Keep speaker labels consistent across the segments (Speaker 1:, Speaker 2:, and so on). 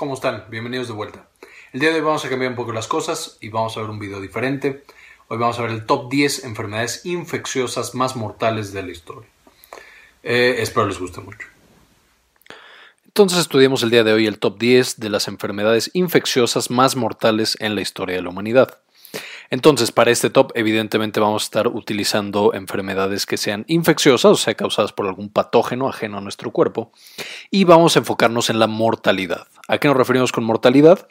Speaker 1: ¿Cómo están? Bienvenidos de vuelta. El día de hoy vamos a cambiar un poco las cosas y vamos a ver un video diferente. Hoy vamos a ver el top 10 enfermedades infecciosas más mortales de la historia. Eh, espero les guste mucho. Entonces estudiamos el día de hoy el top 10 de las enfermedades infecciosas más mortales en la historia de la humanidad. Entonces, para este top, evidentemente vamos a estar utilizando enfermedades que sean infecciosas, o sea, causadas por algún patógeno ajeno a nuestro cuerpo, y vamos a enfocarnos en la mortalidad. ¿A qué nos referimos con mortalidad?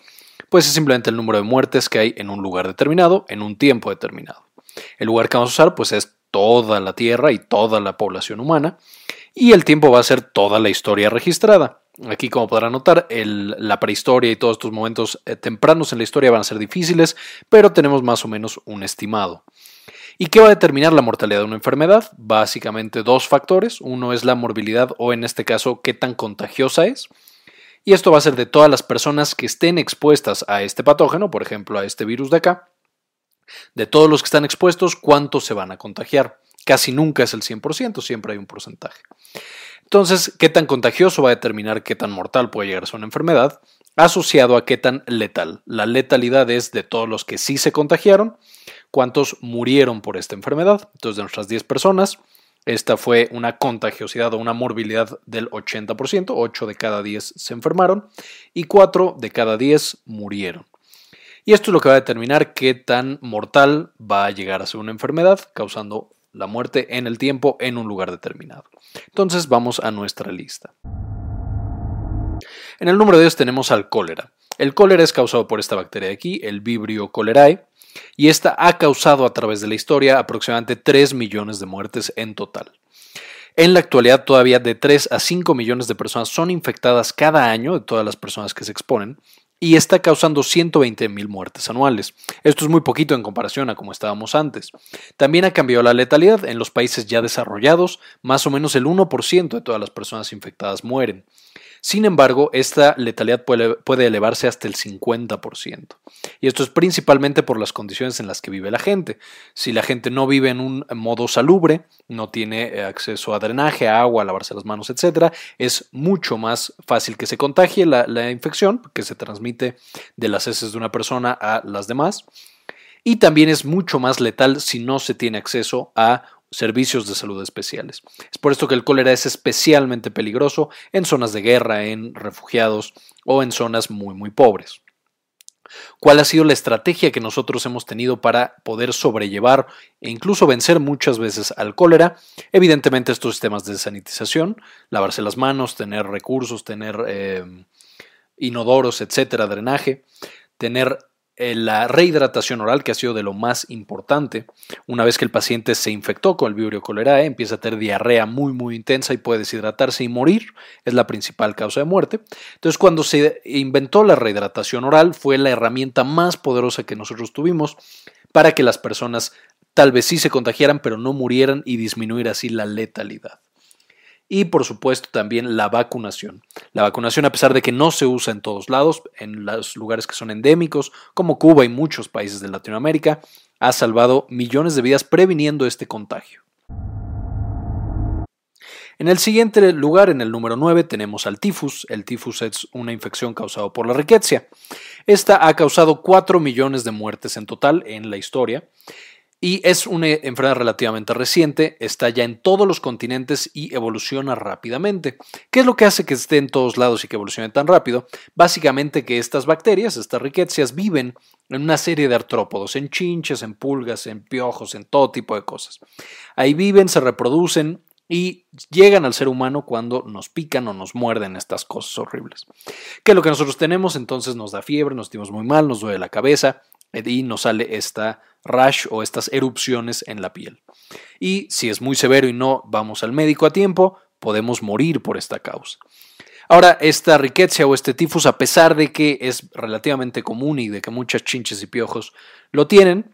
Speaker 1: Pues es simplemente el número de muertes que hay en un lugar determinado, en un tiempo determinado. El lugar que vamos a usar, pues es toda la Tierra y toda la población humana, y el tiempo va a ser toda la historia registrada. Aquí, como podrán notar, la prehistoria y todos estos momentos eh, tempranos en la historia van a ser difíciles, pero tenemos más o menos un estimado. ¿Y qué va a determinar la mortalidad de una enfermedad? Básicamente dos factores. Uno es la morbilidad o en este caso qué tan contagiosa es. Y esto va a ser de todas las personas que estén expuestas a este patógeno, por ejemplo a este virus de acá. De todos los que están expuestos, cuántos se van a contagiar. Casi nunca es el 100%, siempre hay un porcentaje. Entonces, qué tan contagioso va a determinar qué tan mortal puede llegar a ser una enfermedad, asociado a qué tan letal. La letalidad es de todos los que sí se contagiaron, cuántos murieron por esta enfermedad. Entonces, de nuestras 10 personas, esta fue una contagiosidad o una morbilidad del 80%, 8 de cada 10 se enfermaron y 4 de cada 10 murieron. Y esto es lo que va a determinar qué tan mortal va a llegar a ser una enfermedad, causando la muerte en el tiempo en un lugar determinado. Entonces vamos a nuestra lista. En el número 10 tenemos al cólera. El cólera es causado por esta bacteria de aquí, el Vibrio cholerae, y esta ha causado a través de la historia aproximadamente 3 millones de muertes en total. En la actualidad todavía de 3 a 5 millones de personas son infectadas cada año de todas las personas que se exponen y está causando 120 mil muertes anuales. Esto es muy poquito en comparación a como estábamos antes. También ha cambiado la letalidad. En los países ya desarrollados, más o menos el 1% de todas las personas infectadas mueren. Sin embargo, esta letalidad puede, elevarse hasta el 50%. Y esto es principalmente por las condiciones en las que vive la gente. Si la gente no vive en un modo salubre, no tiene eh, acceso a drenaje, a agua, a lavarse las manos, etc., es mucho más fácil que se contagie la, la infección, que se transmite de las heces de una persona a las demás. Y también es mucho más letal si no se tiene acceso a servicios de salud especiales. Es por esto que el cólera es especialmente peligroso en zonas de guerra, en refugiados o en zonas muy muy pobres. ¿Cuál ha sido la estrategia que nosotros hemos tenido para poder sobrellevar e incluso vencer muchas veces al cólera? Evidentemente estos sistemas de sanitización, lavarse las manos, tener recursos, tener eh, inodoros, etcétera, drenaje, tener la rehidratación oral, que ha sido de lo más importante. Una vez que el paciente se infectó con el vibrio cholerae, empieza a tener diarrea muy, muy intensa y puede deshidratarse y morir. Es la principal causa de muerte. Entonces, cuando se inventó la rehidratación oral, fue la herramienta más poderosa que nosotros tuvimos para que las personas tal vez sí se contagiaran, pero no murieran y disminuir así la letalidad y por supuesto también la vacunación. La vacunación a pesar de que no se usa en todos lados, en los lugares que son endémicos como Cuba y muchos países de Latinoamérica, ha salvado millones de vidas previniendo este contagio. En el siguiente lugar, en el número 9, tenemos al tifus. El tifus es una infección causada por la riqueza. Esta ha causado 4 millones de muertes en total en la historia y es una enfermedad relativamente reciente, está ya en todos los continentes y evoluciona rápidamente. ¿Qué es lo que hace que esté en todos lados y que evolucione tan rápido? Básicamente que estas bacterias, estas riquezas, viven en una serie de artrópodos, en chinches, en pulgas, en piojos, en todo tipo de cosas. Ahí viven, se reproducen y llegan al ser humano cuando nos pican o nos muerden estas cosas horribles. ¿Qué es lo que nosotros tenemos? Entonces nos da fiebre, nos sentimos muy mal, nos duele la cabeza, y nos sale esta rash o estas erupciones en la piel. Y si es muy severo y no vamos al médico a tiempo, podemos morir por esta causa. Ahora, esta riqueza o este tifus, a pesar de que es relativamente común y de que muchas chinches y piojos lo tienen,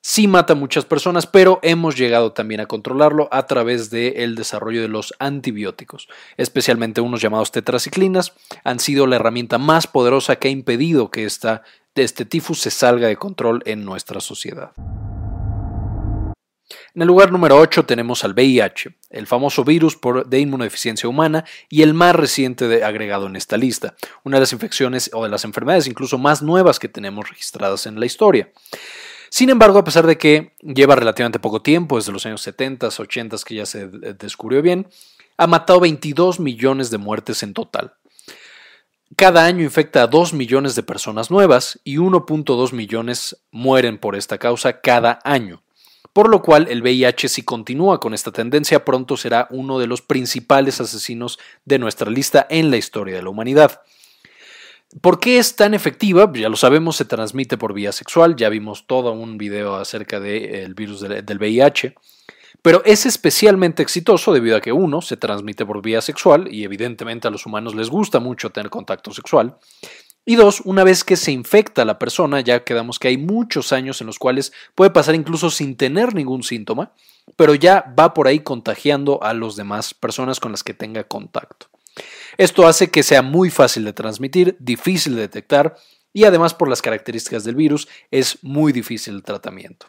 Speaker 1: sí mata a muchas personas, pero hemos llegado también a controlarlo a través del desarrollo de los antibióticos, especialmente unos llamados tetraciclinas, han sido la herramienta más poderosa que ha impedido que esta este tifus se salga de control en nuestra sociedad. En el lugar número 8 tenemos al VIH, el famoso virus de inmunodeficiencia humana y el más reciente agregado en esta lista, una de las infecciones o de las enfermedades incluso más nuevas que tenemos registradas en la historia. Sin embargo, a pesar de que lleva relativamente poco tiempo, desde los años 70, 80 que ya se descubrió bien, ha matado 22 millones de muertes en total. Cada año infecta a 2 millones de personas nuevas y 1.2 millones mueren por esta causa cada año. Por lo cual el VIH si continúa con esta tendencia pronto será uno de los principales asesinos de nuestra lista en la historia de la humanidad. ¿Por qué es tan efectiva? Ya lo sabemos, se transmite por vía sexual, ya vimos todo un video acerca del virus del VIH. Pero es especialmente exitoso debido a que uno se transmite por vía sexual y evidentemente a los humanos les gusta mucho tener contacto sexual. Y dos, una vez que se infecta la persona, ya quedamos que hay muchos años en los cuales puede pasar incluso sin tener ningún síntoma, pero ya va por ahí contagiando a las demás personas con las que tenga contacto. Esto hace que sea muy fácil de transmitir, difícil de detectar y además por las características del virus es muy difícil el tratamiento.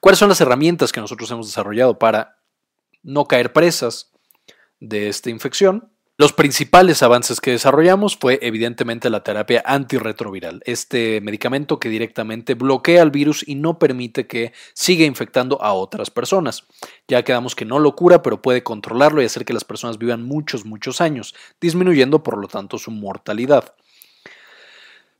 Speaker 1: ¿Cuáles son las herramientas que nosotros hemos desarrollado para no caer presas de esta infección? Los principales avances que desarrollamos fue evidentemente la terapia antirretroviral, este medicamento que directamente bloquea el virus y no permite que siga infectando a otras personas. Ya quedamos que no lo cura, pero puede controlarlo y hacer que las personas vivan muchos, muchos años, disminuyendo por lo tanto su mortalidad.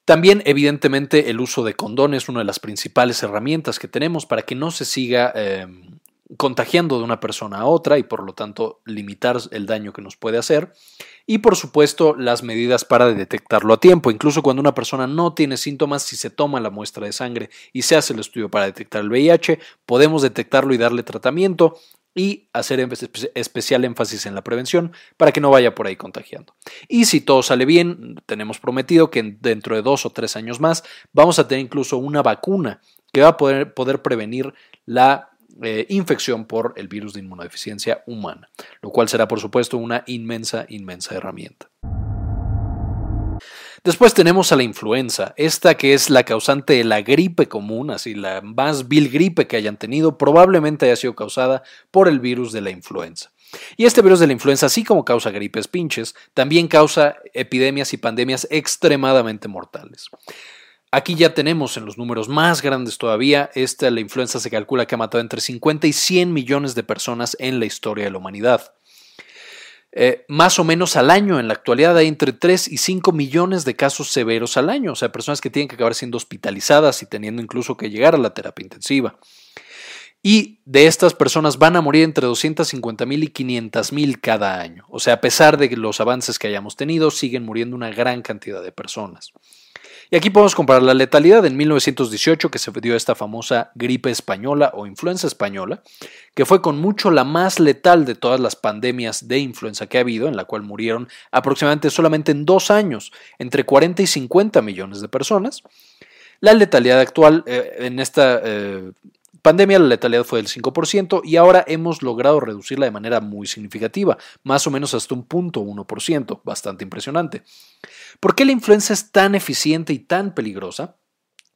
Speaker 1: También, evidentemente, el uso de condones es una de las principales herramientas que tenemos para que no se siga em, contagiando de una persona a otra y por lo tanto limitar el daño que nos puede hacer. Y por supuesto las medidas para detectarlo a tiempo. Incluso cuando una persona no tiene síntomas, si se toma la muestra de sangre y se hace el estudio para detectar el VIH, podemos detectarlo y darle tratamiento y hacer especial énfasis en la prevención para que no vaya por ahí contagiando. Y si todo sale bien, tenemos prometido que dentro de dos o tres años más vamos a tener incluso una vacuna que va a poder, poder prevenir la eh, infección por el virus de inmunodeficiencia humana, lo cual será por supuesto una inmensa, inmensa herramienta. Después tenemos a la influenza, esta que es la causante de la gripe común, así la más vil gripe que hayan tenido, probablemente haya sido causada por el virus de la influenza. Y este virus de la influenza, así como causa gripes pinches, también causa epidemias y pandemias extremadamente mortales. Aquí ya tenemos en los números más grandes todavía, esta la influenza se calcula que ha matado entre 50 y 100 millones de personas en la historia de la humanidad. Eh, más o menos al año. En la actualidad hay entre 3 y 5 millones de casos severos al año, o sea, personas que tienen que acabar siendo hospitalizadas y teniendo incluso que llegar a la terapia intensiva. Y de estas personas van a morir entre 250 mil y 500 mil cada año. O sea, a pesar de los avances que hayamos tenido, siguen muriendo una gran cantidad de personas. Y aquí podemos comparar la letalidad en 1918 que se dio esta famosa gripe española o influenza española, que fue con mucho la más letal de todas las pandemias de influenza que ha habido, en la cual murieron aproximadamente solamente en dos años entre 40 y 50 millones de personas. La letalidad actual eh, en esta eh, pandemia la letalidad fue del 5% y ahora hemos logrado reducirla de manera muy significativa, más o menos hasta un punto 1%, bastante impresionante. ¿Por qué la influenza es tan eficiente y tan peligrosa?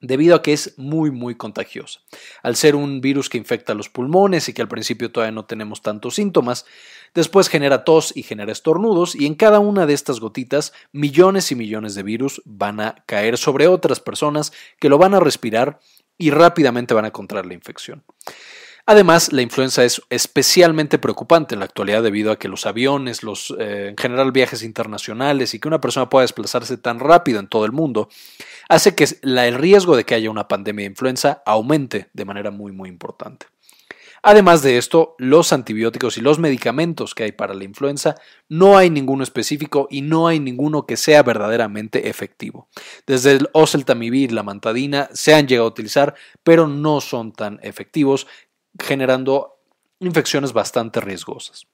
Speaker 1: debido a que es muy muy contagiosa. Al ser un virus que infecta los pulmones y que al principio todavía no tenemos tantos síntomas, después genera tos y genera estornudos y en cada una de estas gotitas millones y millones de virus van a caer sobre otras personas que lo van a respirar y rápidamente van a contraer la infección. Además, la influenza es especialmente preocupante en la actualidad debido a que los aviones, los eh, en general viajes internacionales y que una persona pueda desplazarse tan rápido en todo el mundo, hace que el riesgo de que haya una pandemia de influenza aumente de manera muy muy importante. Además de esto, los antibióticos y los medicamentos que hay para la influenza, no hay ninguno específico y no hay ninguno que sea verdaderamente efectivo. Desde el oseltamivir la mantadina se han llegado a utilizar, pero no son tan efectivos, generando infecciones bastante riesgosas.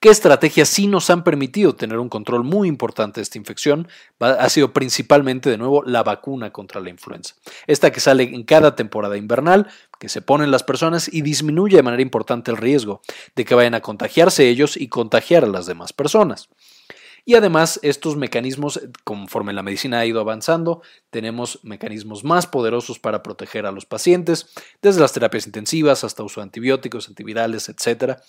Speaker 1: ¿Qué estrategias sí nos han permitido tener un control muy importante de esta infección? Ha sido principalmente, de nuevo, la vacuna contra la influenza. Esta que sale en cada temporada invernal, que se ponen las personas y disminuye de manera importante el riesgo de que vayan a contagiarse ellos y contagiar a las demás personas. Y además, estos mecanismos, conforme la medicina ha ido avanzando, tenemos mecanismos más poderosos para proteger a los pacientes, desde las terapias intensivas hasta uso de antibióticos, antivirales, etcétera,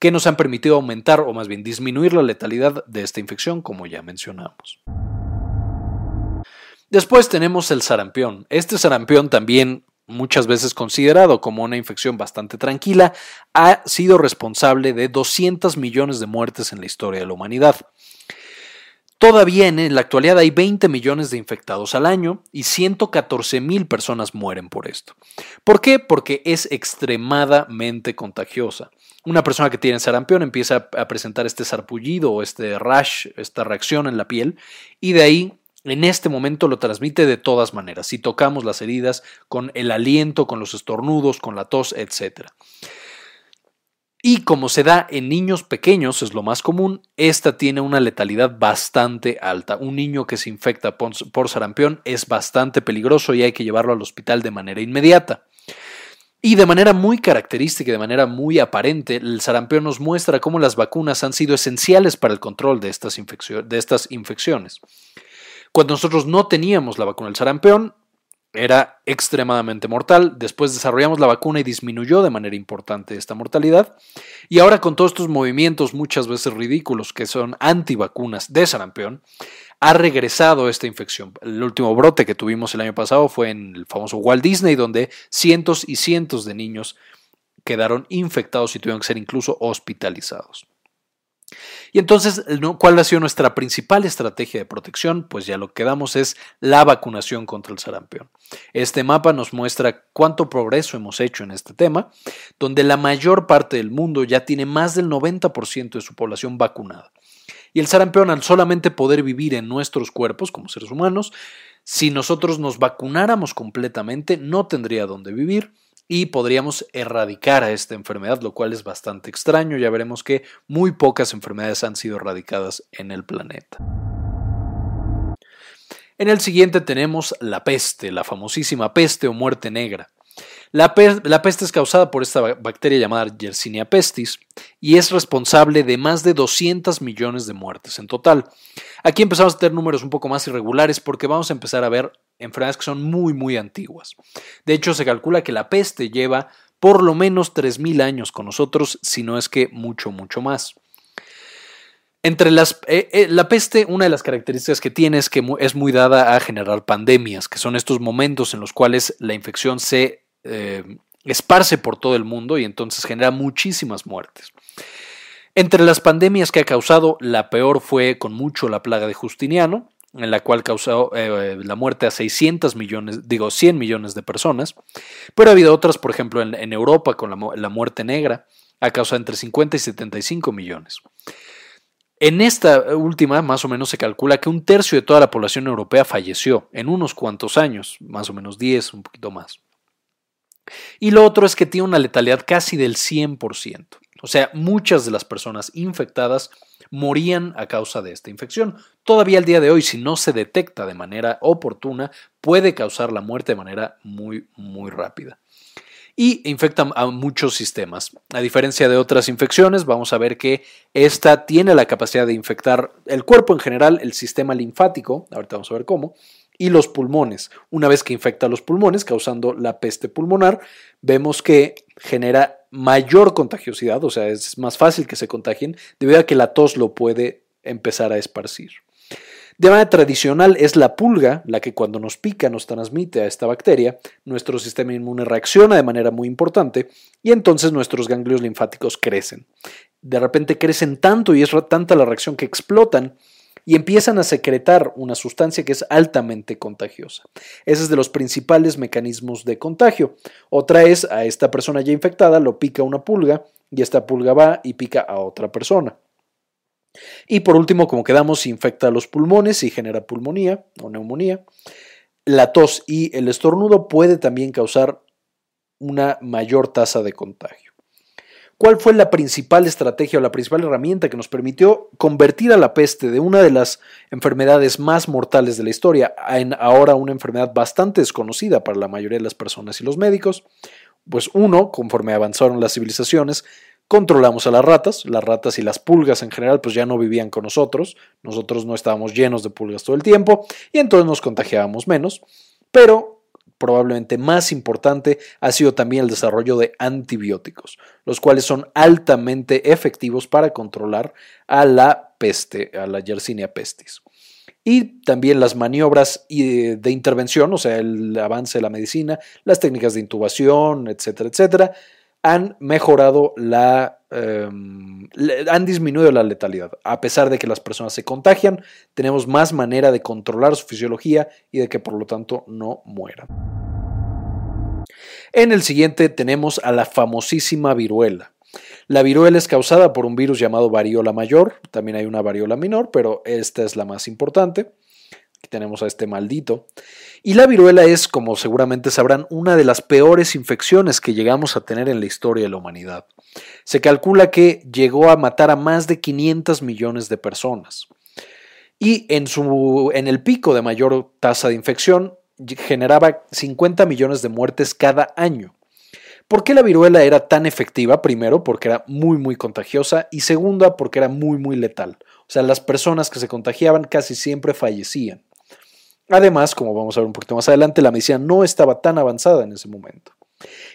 Speaker 1: que nos han permitido aumentar o más bien disminuir la letalidad de esta infección, como ya mencionamos. Después tenemos el sarampión. Este sarampión también muchas veces considerado como una infección bastante tranquila, ha sido responsable de 200 millones de muertes en la historia de la humanidad. Todavía en la actualidad hay 20 millones de infectados al año y 114 mil personas mueren por esto. ¿Por qué? Porque es extremadamente contagiosa. Una persona que tiene sarampión empieza a presentar este sarpullido o este rash, esta reacción en la piel, y de ahí en este momento lo transmite de todas maneras, si tocamos las heridas, con el aliento, con los estornudos, con la tos, etc. Y como se da en niños pequeños, es lo más común, esta tiene una letalidad bastante alta. Un niño que se infecta por sarampión es bastante peligroso y hay que llevarlo al hospital de manera inmediata. Y de manera muy característica y de manera muy aparente, el sarampión nos muestra cómo las vacunas han sido esenciales para el control de estas, de estas infecciones. Cuando nosotros no teníamos la vacuna del sarampión, era extremadamente mortal. Después desarrollamos la vacuna y disminuyó de manera importante esta mortalidad. Y ahora con todos estos movimientos muchas veces ridículos que son antivacunas de sarampión, ha regresado esta infección. El último brote que tuvimos el año pasado fue en el famoso Walt Disney, donde cientos y cientos de niños quedaron infectados y tuvieron que ser incluso hospitalizados. Y entonces, ¿cuál ha sido nuestra principal estrategia de protección? Pues ya lo que damos es la vacunación contra el sarampión. Este mapa nos muestra cuánto progreso hemos hecho en este tema, donde la mayor parte del mundo ya tiene más del 90% de su población vacunada. Y el sarampión, al solamente poder vivir en nuestros cuerpos como seres humanos, si nosotros nos vacunáramos completamente, no tendría dónde vivir y podríamos erradicar a esta enfermedad, lo cual es bastante extraño. Ya veremos que muy pocas enfermedades han sido erradicadas en el planeta. En el siguiente tenemos la peste, la famosísima peste o muerte negra. La, peste es causada por esta bacteria llamada Yersinia pestis y es responsable de más de 200 millones de muertes en total. Aquí empezamos a tener números un poco más irregulares porque vamos a empezar a ver enfermedades que son muy, muy antiguas. De hecho, se calcula que la peste lleva por lo menos 3.000 años con nosotros, si no es que mucho, mucho más. Entre las, eh, eh, la peste, una de las características que tiene es que es muy dada a generar pandemias, que son estos momentos en los cuales la infección se eh, esparce por todo el mundo y entonces genera muchísimas muertes. Entre las pandemias que ha causado, la peor fue con mucho la plaga de Justiniano, en la cual causó eh, la muerte a 600 millones, digo 100 millones de personas, pero ha habido otras, por ejemplo, en, Europa con la, la, muerte negra, ha causado entre 50 y 75 millones. En esta última, más o menos, se calcula que un tercio de toda la población europea falleció en unos cuantos años, más o menos 10, un poquito más. Y lo otro es que tiene una letalidad casi del 100%. O sea, muchas de las personas infectadas morían a causa de esta infección. Todavía al día de hoy, si no se detecta de manera oportuna, puede causar la muerte de manera muy, muy rápida. Y infecta a muchos sistemas. A diferencia de otras infecciones, vamos a ver que esta tiene la capacidad de infectar el cuerpo en general, el sistema linfático, ahorita vamos a ver cómo, y los pulmones. Una vez que infecta los pulmones, causando la peste pulmonar, vemos que genera mayor contagiosidad, o sea, es más fácil que se contagien, debido a que la tos lo puede empezar a esparcir. De manera tradicional es la pulga la que cuando nos pica nos transmite a esta bacteria, nuestro sistema inmune reacciona de manera muy importante y entonces nuestros ganglios linfáticos crecen. De repente crecen tanto y es tanta la reacción que explotan y empiezan a secretar una sustancia que es altamente contagiosa. Ese es de los principales mecanismos de contagio. Otra es a esta persona ya infectada lo pica una pulga y esta pulga va y pica a otra persona. Y por último, como quedamos, infecta los pulmones y genera pulmonía o neumonía. La tos y el estornudo puede también causar una mayor tasa de contagio. ¿Cuál fue la principal estrategia o la principal herramienta que nos permitió convertir a la peste de una de las enfermedades más mortales de la historia en ahora una enfermedad bastante desconocida para la mayoría de las personas y los médicos? Pues uno, conforme avanzaron las civilizaciones, Controlamos a las ratas, las ratas y las pulgas en general pues ya no vivían con nosotros, nosotros no estábamos llenos de pulgas todo el tiempo y entonces nos contagiábamos menos, pero probablemente más importante ha sido también el desarrollo de antibióticos, los cuales son altamente efectivos para controlar a la peste, a la Yersinia pestis. Y también las maniobras de intervención, o sea, el avance de la medicina, las técnicas de intubación, etcétera, etcétera, han mejorado la, em, han disminuido la letalidad. A pesar de que las personas se contagian, tenemos más manera de controlar su fisiología y de que por lo tanto no mueran. En el siguiente tenemos a la famosísima viruela. La viruela es causada por un virus llamado variola mayor, también hay una variola menor, pero esta es la más importante. Aquí tenemos a este maldito. Y la viruela es, como seguramente sabrán, una de las peores infecciones que llegamos a tener en la historia de la humanidad. Se calcula que llegó a matar a más de 500 millones de personas. Y en, su, en el pico de mayor tasa de infección generaba 50 millones de muertes cada año. ¿Por qué la viruela era tan efectiva? Primero, porque era muy, muy contagiosa y segunda, porque era muy, muy letal. O sea, las personas que se contagiaban casi siempre fallecían. Además, como vamos a ver un poquito más adelante, la medicina no estaba tan avanzada en ese momento.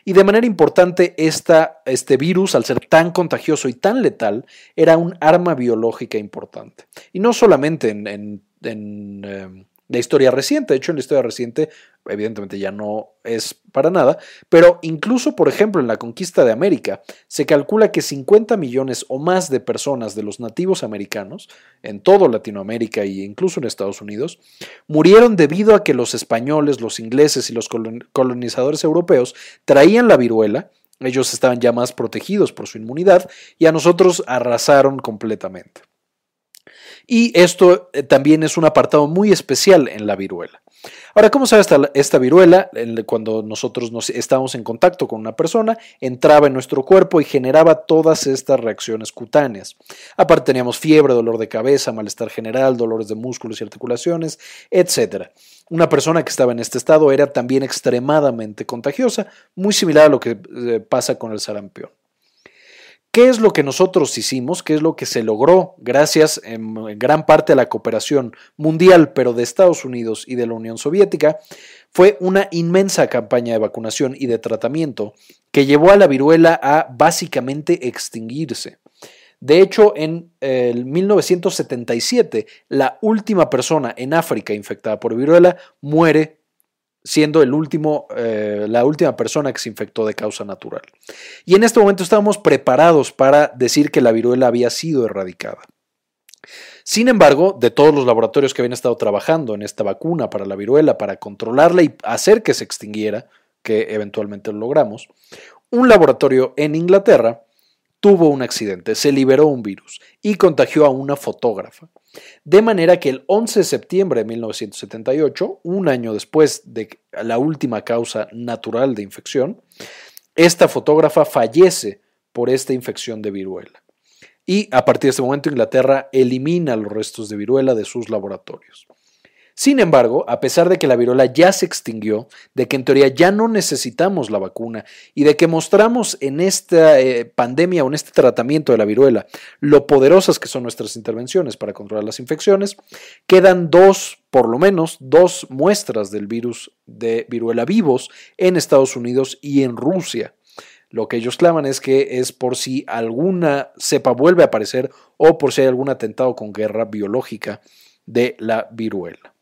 Speaker 1: Y de manera importante, este virus, al ser tan contagioso y tan letal, era un arma biológica importante. Y no solamente en, em, la historia reciente. De hecho, en la historia reciente, evidentemente ya no es para nada, pero incluso, por ejemplo, en la conquista de América, se calcula que 50 millones o más de personas de los nativos americanos, en todo Latinoamérica e incluso en Estados Unidos, murieron debido a que los españoles, los ingleses y los colonizadores europeos traían la viruela. Ellos estaban ya más protegidos por su inmunidad y a nosotros arrasaron completamente. Y esto eh, también es un apartado muy especial en la viruela. Ahora, ¿cómo sabe esta, esta viruela? Cuando nosotros nos estábamos en contacto con una persona, entraba en nuestro cuerpo y generaba todas estas reacciones cutáneas. Aparte teníamos fiebre, dolor de cabeza, malestar general, dolores de músculos y articulaciones, etc. Una persona que estaba en este estado era también extremadamente contagiosa, muy similar a lo que eh, pasa con el sarampión. ¿Qué es lo que nosotros hicimos? ¿Qué es lo que se logró gracias en gran parte a la cooperación mundial, pero de Estados Unidos y de la Unión Soviética? Fue una inmensa campaña de vacunación y de tratamiento que llevó a la viruela a básicamente extinguirse. De hecho, en el 1977, la última persona en África infectada por viruela muere siendo el último, eh, la última persona que se infectó de causa natural. Y en este momento estábamos preparados para decir que la viruela había sido erradicada. Sin embargo, de todos los laboratorios que habían estado trabajando en esta vacuna para la viruela, para controlarla y hacer que se extinguiera, que eventualmente lo logramos, un laboratorio en Inglaterra tuvo un accidente, se liberó un virus y contagió a una fotógrafa. De manera que el 11 de septiembre de 1978, un año después de la última causa natural de infección, esta fotógrafa fallece por esta infección de viruela. Y a partir de este momento Inglaterra elimina los restos de viruela de sus laboratorios. Sin embargo, a pesar de que la viruela ya se extinguió, de que en teoría ya no necesitamos la vacuna y de que mostramos en esta eh, pandemia o en este tratamiento de la viruela lo poderosas que son nuestras intervenciones para controlar las infecciones, quedan dos, por lo menos, dos muestras del virus de viruela vivos en Estados Unidos y en Rusia. Lo que ellos claman es que es por si alguna cepa vuelve a aparecer o por si hay algún atentado con guerra biológica de la viruela.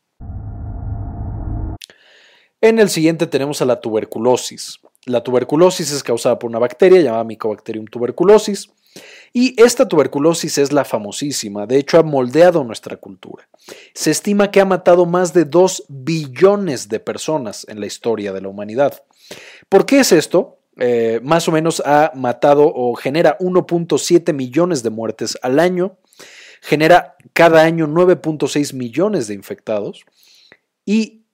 Speaker 1: En el siguiente tenemos a la tuberculosis. La tuberculosis es causada por una bacteria llamada Mycobacterium tuberculosis. Y esta tuberculosis es la famosísima, de hecho ha moldeado nuestra cultura. Se estima que ha matado más de 2 billones de personas en la historia de la humanidad. ¿Por qué es esto? Eh, más o menos ha matado o genera 1.7 millones de muertes al año, genera cada año 9.6 millones de infectados y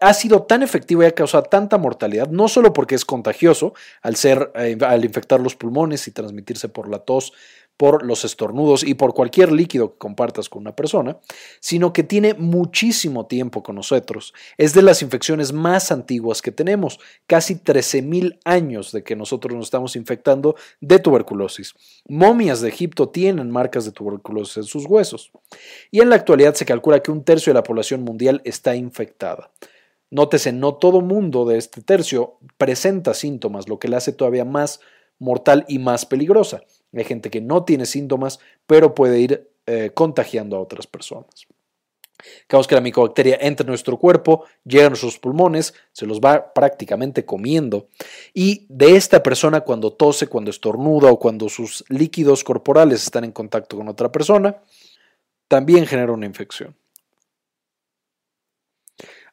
Speaker 1: ha sido tan efectivo y ha causado tanta mortalidad, no solo porque es contagioso al, ser, eh, al infectar los pulmones y transmitirse por la tos por los estornudos y por cualquier líquido que compartas con una persona, sino que tiene muchísimo tiempo con nosotros. Es de las infecciones más antiguas que tenemos, casi 13.000 años de que nosotros nos estamos infectando de tuberculosis. Momias de Egipto tienen marcas de tuberculosis en sus huesos. Y en la actualidad se calcula que un tercio de la población mundial está infectada. Nótese, no todo mundo de este tercio presenta síntomas, lo que le hace todavía más mortal y más peligrosa. Hay gente que no tiene síntomas, pero puede ir eh, contagiando a otras personas. Caos que la micobacteria entra en nuestro cuerpo, llega a nuestros pulmones, se los va prácticamente comiendo. Y de esta persona, cuando tose, cuando estornuda o cuando sus líquidos corporales están en contacto con otra persona, también genera una infección.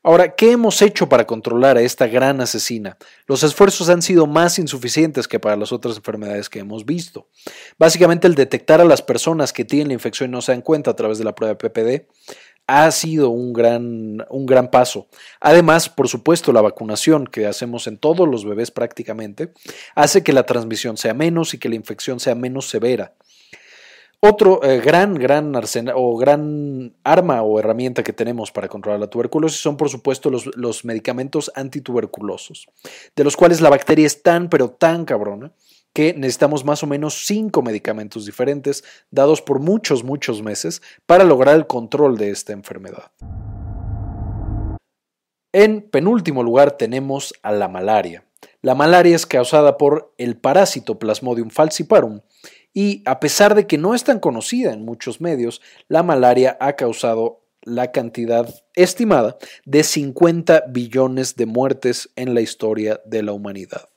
Speaker 1: Ahora, ¿qué hemos hecho para controlar a esta gran asesina? Los esfuerzos han sido más insuficientes que para las otras enfermedades que hemos visto. Básicamente el detectar a las personas que tienen la infección y no se dan cuenta a través de la prueba PPD ha sido un gran, un gran paso. Además, por supuesto, la vacunación que hacemos en todos los bebés prácticamente hace que la transmisión sea menos y que la infección sea menos severa. Otro eh, gran, gran arsenal o gran arma o herramienta que tenemos para controlar la tuberculosis son, por supuesto, los, los medicamentos antituberculosos, de los cuales la bacteria es tan, pero tan cabrona que necesitamos más o menos cinco medicamentos diferentes dados por muchos, muchos meses para lograr el control de esta enfermedad. En penúltimo lugar tenemos a la malaria. La malaria es causada por el parásito Plasmodium falciparum y a pesar de que no es tan conocida en muchos medios, la malaria ha causado la cantidad estimada de 50 billones de muertes en la historia de la humanidad.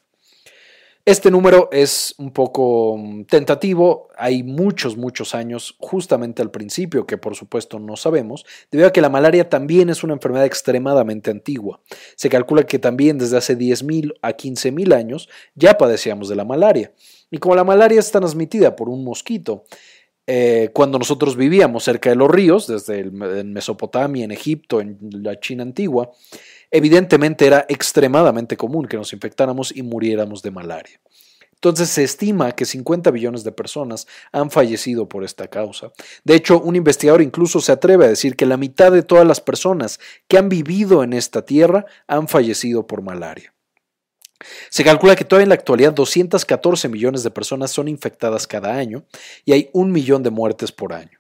Speaker 1: Este número es un poco mm, tentativo, hay muchos, muchos años, justamente al principio, que por supuesto no sabemos, debido a que la malaria también es una enfermedad extremadamente antigua. Se calcula que también desde hace 10.000 a 15.000 años ya padecíamos de la malaria. Y como la malaria está transmitida por un mosquito, eh, cuando nosotros vivíamos cerca de los ríos, desde en Mesopotamia, en Egipto, en la China antigua, evidentemente era extremadamente común que nos infectáramos y muriéramos de malaria. Entonces se estima que 50 billones de personas han fallecido por esta causa. De hecho, un investigador incluso se atreve a decir que la mitad de todas las personas que han vivido en esta tierra han fallecido por malaria. Se calcula que todavía en la actualidad 214 millones de personas son infectadas cada año y hay un millón de muertes por año.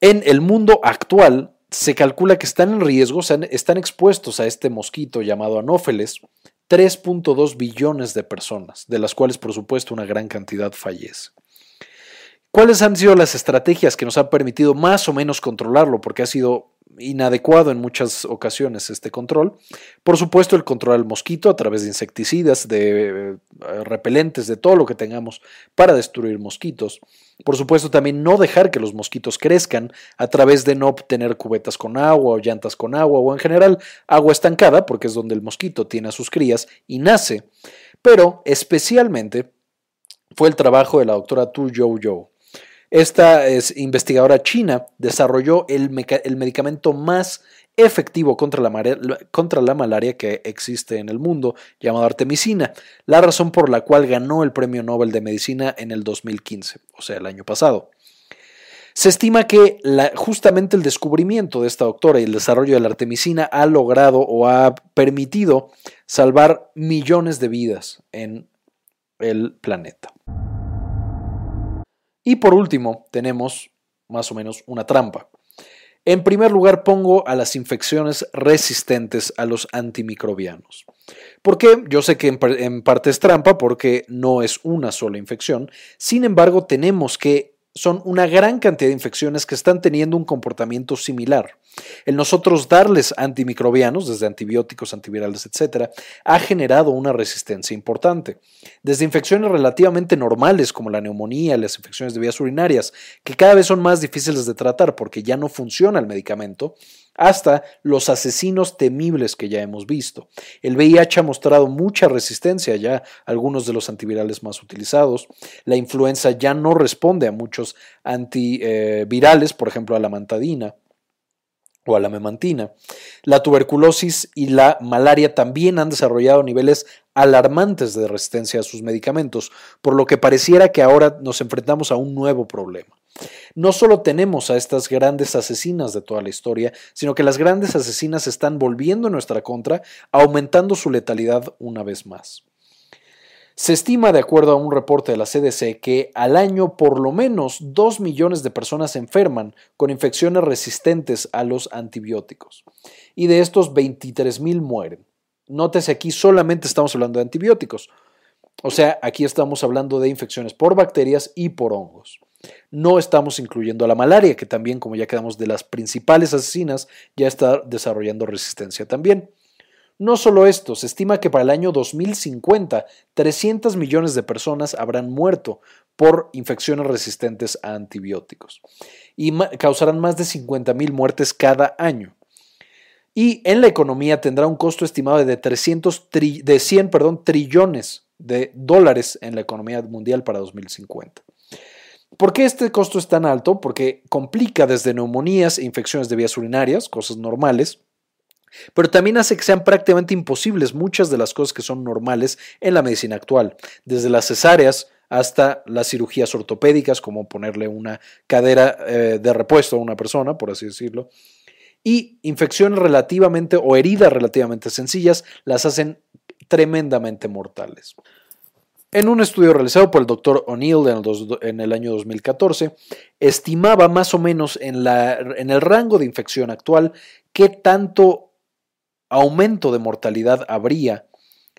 Speaker 1: En el mundo actual se calcula que están en riesgo, están expuestos a este mosquito llamado anófeles 3.2 billones de personas, de las cuales por supuesto una gran cantidad fallece. ¿Cuáles han sido las estrategias que nos han permitido más o menos controlarlo? Porque ha sido inadecuado en muchas ocasiones este control. Por supuesto, el control del mosquito a través de insecticidas, de eh, repelentes, de todo lo que tengamos para destruir mosquitos. Por supuesto, también no dejar que los mosquitos crezcan a través de no obtener cubetas con agua o llantas con agua o en general agua estancada, porque es donde el mosquito tiene a sus crías y nace. Pero especialmente fue el trabajo de la doctora Tu Zhou Zhou esta es investigadora china desarrolló el, medicamento más efectivo contra la, contra la, malaria que existe en el mundo, llamado artemisina, la razón por la cual ganó el Premio Nobel de Medicina en el 2015, o sea, el año pasado. Se estima que justamente el descubrimiento de esta doctora y el desarrollo de la artemisina ha logrado o ha permitido salvar millones de vidas en el planeta. Y por último, tenemos más o menos una trampa. En primer lugar, pongo a las infecciones resistentes a los antimicrobianos. ¿Por qué? Yo sé que en, parte es trampa porque no es una sola infección. Sin embargo, tenemos que son una gran cantidad de infecciones que están teniendo un comportamiento similar. El nosotros darles antimicrobianos, desde antibióticos, antivirales, etc., ha generado una resistencia importante. Desde infecciones relativamente normales como la neumonía, las infecciones de vías urinarias, que cada vez son más difíciles de tratar porque ya no funciona el medicamento, hasta los asesinos temibles que ya hemos visto. El VIH ha mostrado mucha resistencia ya a algunos de los antivirales más utilizados. La influenza ya no responde a muchos antivirales, por ejemplo a la mantadina. o a la memantina. La tuberculosis y la malaria también han desarrollado niveles alarmantes de resistencia a sus medicamentos, por lo que pareciera que ahora nos enfrentamos a un nuevo problema. No solo tenemos a estas grandes asesinas de toda la historia, sino que las grandes asesinas están volviendo en nuestra contra, aumentando su letalidad una vez más. Se estima, de acuerdo a un reporte de la CDC, que al año por lo menos 2 millones de personas se enferman con infecciones resistentes a los antibióticos. Y de estos 23 mil mueren. Nótese aquí solamente estamos hablando de antibióticos. O sea, aquí estamos hablando de infecciones por bacterias y por hongos. No estamos incluyendo a la malaria, que también, como ya quedamos de las principales asesinas, ya está desarrollando resistencia también. No solo esto, se estima que para el año 2050 300 millones de personas habrán muerto por infecciones resistentes a antibióticos y causarán más de 50 mil muertes cada año. Y en la economía tendrá un costo estimado de, 300 de 100 perdón, trillones de dólares en la economía mundial para 2050. ¿Por qué este costo es tan alto? Porque complica desde neumonías e infecciones de vías urinarias, cosas normales, pero también hace que sean prácticamente imposibles muchas de las cosas que son normales en la medicina actual, desde las cesáreas hasta las cirugías ortopédicas, como ponerle una cadera eh, de repuesto a una persona, por así decirlo, y infecciones relativamente o heridas relativamente sencillas las hacen tremendamente mortales. En un estudio realizado por el doctor O'Neill en, el año 2014, estimaba más o menos en, en el rango de infección actual qué tanto aumento de mortalidad habría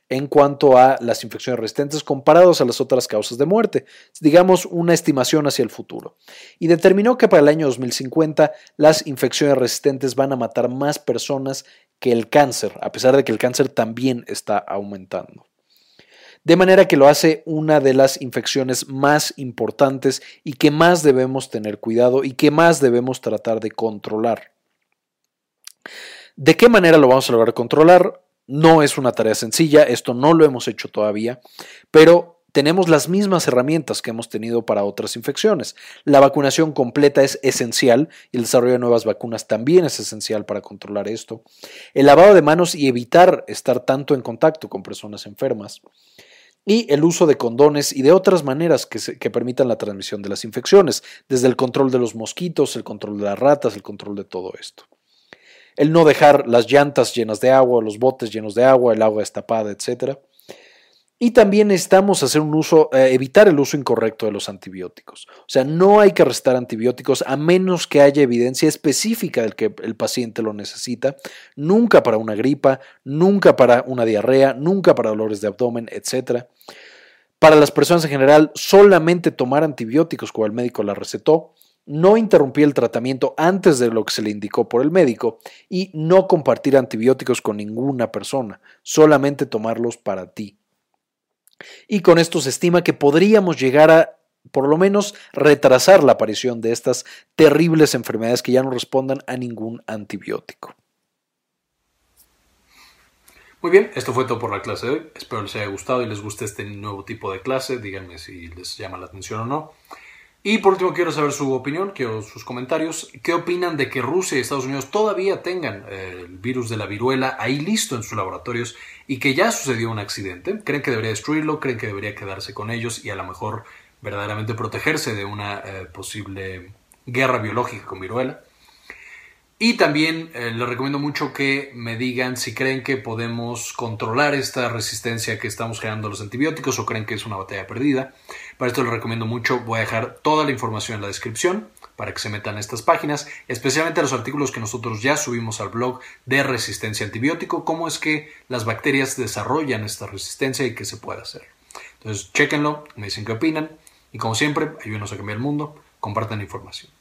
Speaker 1: en cuanto a las infecciones resistentes comparados a las otras causas de muerte, digamos una estimación hacia el futuro. Y determinó que para el año 2050 las infecciones resistentes van a matar más personas que el cáncer, a pesar de que el cáncer también está aumentando. De manera que lo hace una de las infecciones más importantes y que más debemos tener cuidado y que más debemos tratar de controlar. ¿De qué manera lo vamos a lograr controlar? No es una tarea sencilla, esto no lo hemos hecho todavía, pero tenemos las mismas herramientas que hemos tenido para otras infecciones. La vacunación completa es esencial y el desarrollo de nuevas vacunas también es esencial para controlar esto. El lavado de manos y evitar estar tanto en contacto con personas enfermas. Y el uso de condones y de otras maneras que, permitan la transmisión de las infecciones, desde el control de los mosquitos, el control de las ratas, el control de todo esto el no dejar las llantas llenas de agua, los botes llenos de agua, el agua destapada, etc. Y también necesitamos hacer un uso, eh, evitar el uso incorrecto de los antibióticos. O sea, no hay que restar antibióticos a menos que haya evidencia específica del que el paciente lo necesita. Nunca para una gripa, nunca para una diarrea, nunca para dolores de abdomen, etc. Para las personas en general, solamente tomar antibióticos como el médico la recetó no interrumpir el tratamiento antes de lo que se le indicó por el médico y no compartir antibióticos con ninguna persona, solamente tomarlos para ti. Y con esto se estima que podríamos llegar a por lo menos retrasar la aparición de estas terribles enfermedades que ya no respondan a ningún antibiótico. Muy bien, esto fue todo por la clase de hoy. Espero les haya gustado y les guste este nuevo tipo de clase. Díganme si les llama la atención o no. Y por último quiero saber su opinión, quiero sus comentarios. ¿Qué opinan de que Rusia y Estados Unidos todavía tengan eh, el virus de la viruela ahí listo en sus laboratorios y que ya sucedió un accidente? ¿Creen que debería destruirlo? ¿Creen que debería quedarse con ellos y a lo mejor verdaderamente protegerse de una eh, posible guerra biológica con viruela? Y también eh, les recomiendo mucho que me digan si creen que podemos controlar esta resistencia que estamos generando a los antibióticos o creen que es una batalla perdida. Para esto les recomiendo mucho, voy a dejar toda la información en la descripción para que se metan a estas páginas, especialmente los artículos que nosotros ya subimos al blog de resistencia antibiótico, cómo es que las bacterias desarrollan esta resistencia y qué se puede hacer. Entonces, chéquenlo, me dicen qué opinan y como siempre, ayúdenos a cambiar el mundo, compartan información.